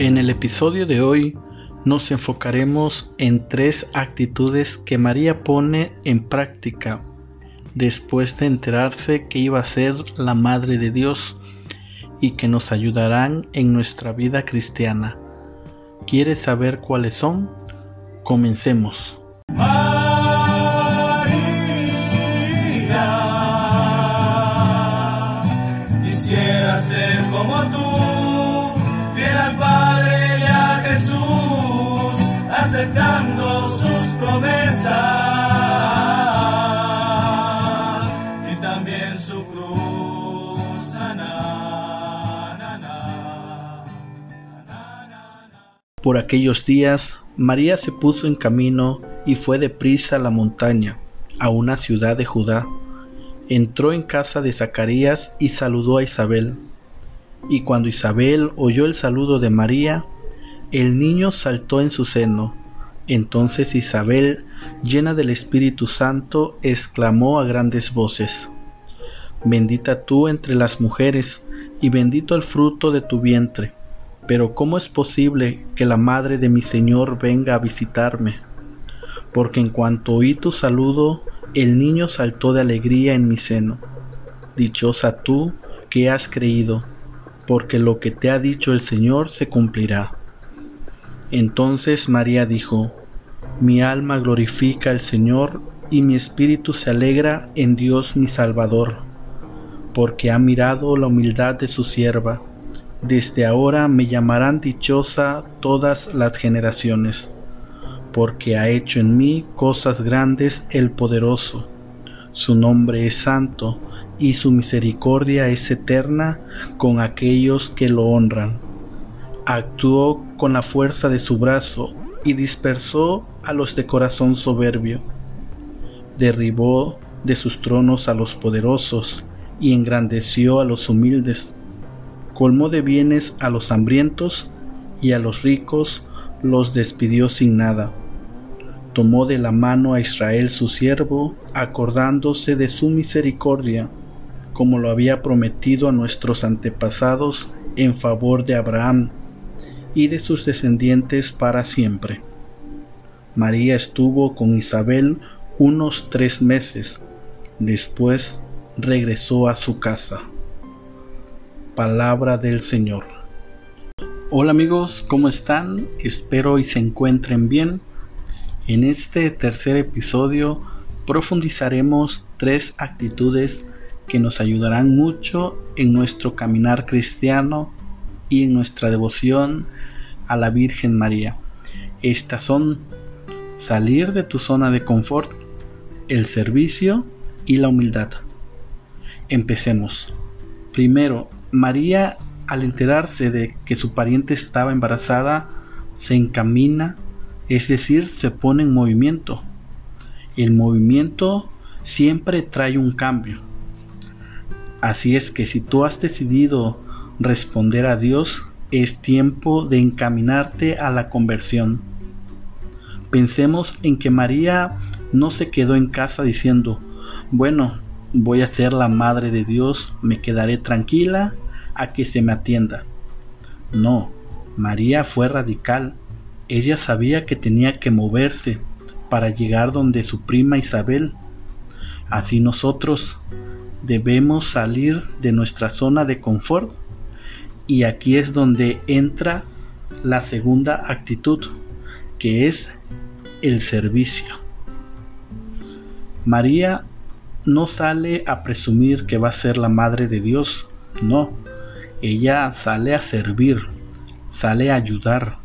En el episodio de hoy nos enfocaremos en tres actitudes que María pone en práctica después de enterarse que iba a ser la Madre de Dios y que nos ayudarán en nuestra vida cristiana. ¿Quieres saber cuáles son? Comencemos. quisiera ser como tú, fiel al Padre aceptando sus promesas y también su cruz. Por aquellos días, María se puso en camino y fue deprisa a la montaña, a una ciudad de Judá. Entró en casa de Zacarías y saludó a Isabel. Y cuando Isabel oyó el saludo de María, el niño saltó en su seno. Entonces Isabel, llena del Espíritu Santo, exclamó a grandes voces, Bendita tú entre las mujeres, y bendito el fruto de tu vientre. Pero ¿cómo es posible que la madre de mi Señor venga a visitarme? Porque en cuanto oí tu saludo, el niño saltó de alegría en mi seno. Dichosa tú que has creído, porque lo que te ha dicho el Señor se cumplirá. Entonces María dijo, Mi alma glorifica al Señor, y mi espíritu se alegra en Dios mi Salvador, porque ha mirado la humildad de su sierva. Desde ahora me llamarán dichosa todas las generaciones, porque ha hecho en mí cosas grandes el poderoso. Su nombre es santo, y su misericordia es eterna con aquellos que lo honran. Actuó con la fuerza de su brazo y dispersó a los de corazón soberbio. Derribó de sus tronos a los poderosos y engrandeció a los humildes. Colmó de bienes a los hambrientos y a los ricos los despidió sin nada. Tomó de la mano a Israel su siervo, acordándose de su misericordia, como lo había prometido a nuestros antepasados en favor de Abraham y de sus descendientes para siempre. María estuvo con Isabel unos tres meses. Después regresó a su casa. Palabra del Señor. Hola amigos, ¿cómo están? Espero y se encuentren bien. En este tercer episodio profundizaremos tres actitudes que nos ayudarán mucho en nuestro caminar cristiano y en nuestra devoción a la Virgen María. Estas son salir de tu zona de confort, el servicio y la humildad. Empecemos. Primero, María al enterarse de que su pariente estaba embarazada, se encamina, es decir, se pone en movimiento. El movimiento siempre trae un cambio. Así es que si tú has decidido responder a Dios, es tiempo de encaminarte a la conversión. Pensemos en que María no se quedó en casa diciendo, bueno, voy a ser la madre de Dios, me quedaré tranquila a que se me atienda. No, María fue radical. Ella sabía que tenía que moverse para llegar donde su prima Isabel. Así nosotros debemos salir de nuestra zona de confort. Y aquí es donde entra la segunda actitud, que es el servicio. María no sale a presumir que va a ser la madre de Dios, no, ella sale a servir, sale a ayudar,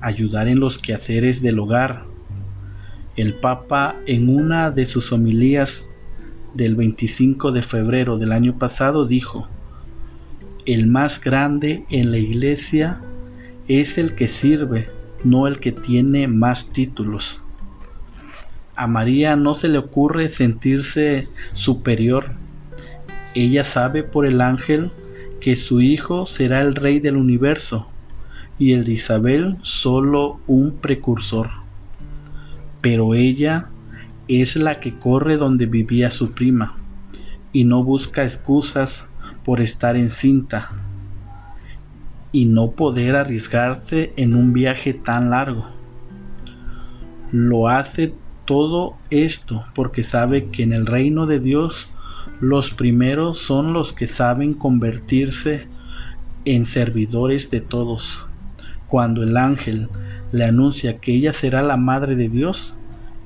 ayudar en los quehaceres del hogar. El Papa en una de sus homilías del 25 de febrero del año pasado dijo, el más grande en la iglesia es el que sirve, no el que tiene más títulos. A María no se le ocurre sentirse superior. Ella sabe por el ángel que su hijo será el rey del universo y el de Isabel solo un precursor. Pero ella es la que corre donde vivía su prima y no busca excusas por estar encinta. y no poder arriesgarse en un viaje tan largo. Lo hace todo esto porque sabe que en el reino de Dios los primeros son los que saben convertirse en servidores de todos. Cuando el ángel le anuncia que ella será la madre de Dios,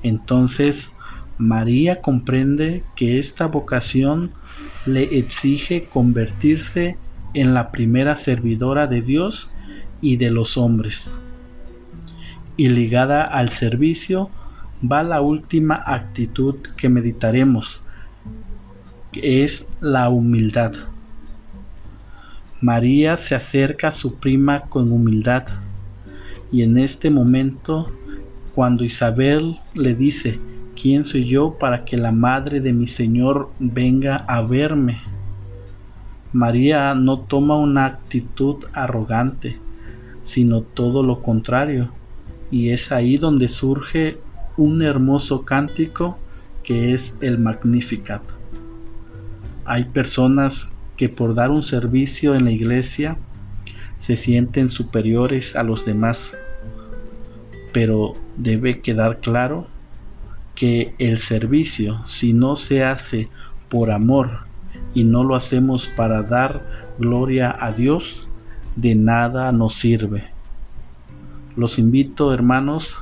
entonces María comprende que esta vocación le exige convertirse en la primera servidora de Dios y de los hombres. Y ligada al servicio va la última actitud que meditaremos, que es la humildad. María se acerca a su prima con humildad y en este momento, cuando Isabel le dice, ¿quién soy yo para que la madre de mi Señor venga a verme? María no toma una actitud arrogante, sino todo lo contrario, y es ahí donde surge un hermoso cántico que es el Magnificat. Hay personas que por dar un servicio en la iglesia se sienten superiores a los demás, pero debe quedar claro que el servicio, si no se hace por amor y no lo hacemos para dar gloria a Dios, de nada nos sirve. Los invito, hermanos,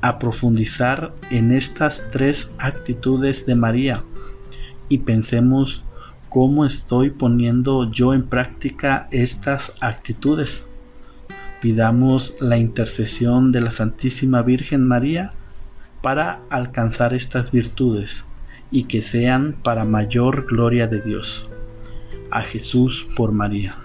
a profundizar en estas tres actitudes de María y pensemos cómo estoy poniendo yo en práctica estas actitudes. Pidamos la intercesión de la Santísima Virgen María para alcanzar estas virtudes y que sean para mayor gloria de Dios. A Jesús por María.